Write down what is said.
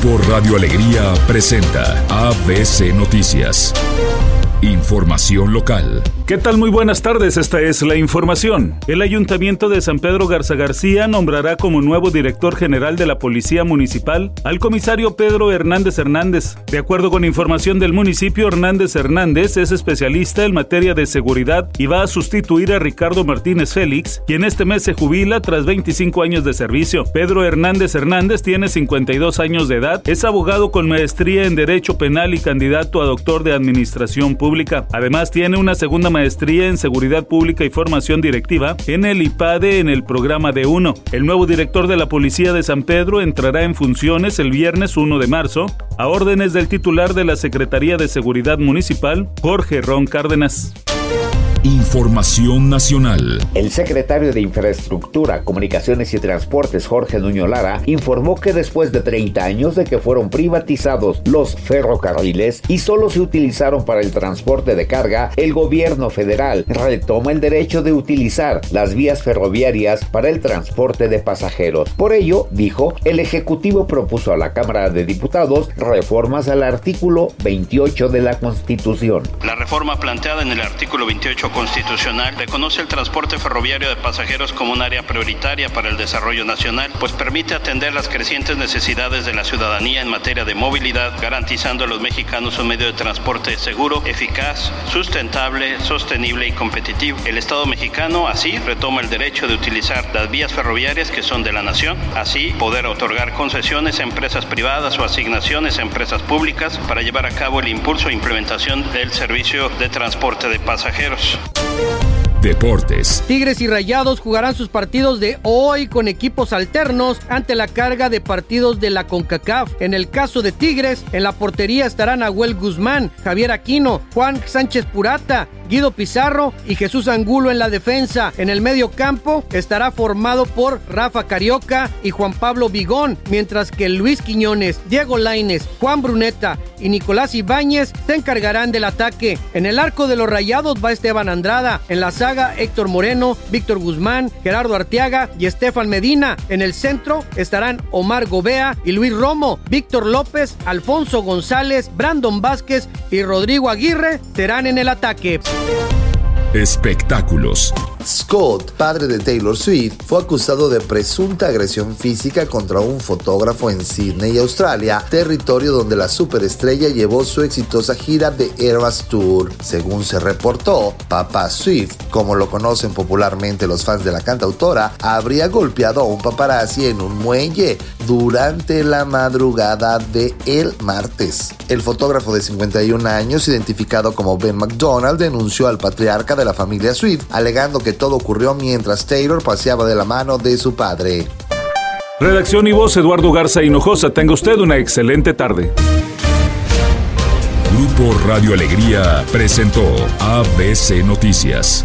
Grupo Radio Alegría presenta ABC Noticias. Información local. ¿Qué tal? Muy buenas tardes, esta es la información. El Ayuntamiento de San Pedro Garza García nombrará como nuevo director general de la Policía Municipal al comisario Pedro Hernández Hernández. De acuerdo con información del municipio, Hernández Hernández es especialista en materia de seguridad y va a sustituir a Ricardo Martínez Félix, quien este mes se jubila tras 25 años de servicio. Pedro Hernández Hernández tiene 52 años de edad, es abogado con maestría en Derecho Penal y candidato a doctor de Administración Pública Además, tiene una segunda maestría en Seguridad Pública y Formación Directiva en el IPADE en el programa de 1. El nuevo director de la Policía de San Pedro entrará en funciones el viernes 1 de marzo a órdenes del titular de la Secretaría de Seguridad Municipal, Jorge Ron Cárdenas. Información nacional. El secretario de Infraestructura, Comunicaciones y Transportes, Jorge Nuño Lara, informó que después de 30 años de que fueron privatizados los ferrocarriles y solo se utilizaron para el transporte de carga, el gobierno federal retoma el derecho de utilizar las vías ferroviarias para el transporte de pasajeros. Por ello, dijo, el Ejecutivo propuso a la Cámara de Diputados reformas al artículo 28 de la Constitución. La reforma planteada en el artículo 28 constitucional reconoce el transporte ferroviario de pasajeros como un área prioritaria para el desarrollo nacional, pues permite atender las crecientes necesidades de la ciudadanía en materia de movilidad, garantizando a los mexicanos un medio de transporte seguro, eficaz, sustentable, sostenible y competitivo. El Estado mexicano así retoma el derecho de utilizar las vías ferroviarias que son de la nación, así poder otorgar concesiones a empresas privadas o asignaciones a empresas públicas para llevar a cabo el impulso e implementación del servicio de transporte de pasajeros. Deportes. Tigres y Rayados jugarán sus partidos de hoy con equipos alternos ante la carga de partidos de la CONCACAF. En el caso de Tigres, en la portería estarán Abuel Guzmán, Javier Aquino, Juan Sánchez Purata, Guido Pizarro y Jesús Angulo en la defensa. En el medio campo estará formado por Rafa Carioca y Juan Pablo Vigón, mientras que Luis Quiñones, Diego Laines, Juan Bruneta y Nicolás Ibáñez se encargarán del ataque. En el arco de los rayados va Esteban Andrada. En la saga Héctor Moreno, Víctor Guzmán, Gerardo Arteaga y Estefan Medina. En el centro estarán Omar Gobea y Luis Romo. Víctor López, Alfonso González, Brandon Vázquez y Rodrigo Aguirre serán en el ataque. Espectáculos. Scott, padre de Taylor Swift, fue acusado de presunta agresión física contra un fotógrafo en Sydney, Australia, territorio donde la superestrella llevó su exitosa gira de Eras Tour. Según se reportó, Papa Swift, como lo conocen popularmente los fans de la cantautora, habría golpeado a un paparazzi en un muelle durante la madrugada de el martes. El fotógrafo de 51 años, identificado como Ben McDonald, denunció al patriarca de la familia Swift, alegando que todo ocurrió mientras Taylor paseaba de la mano de su padre. Redacción y voz Eduardo Garza Hinojosa. Tenga usted una excelente tarde. Grupo Radio Alegría presentó ABC Noticias.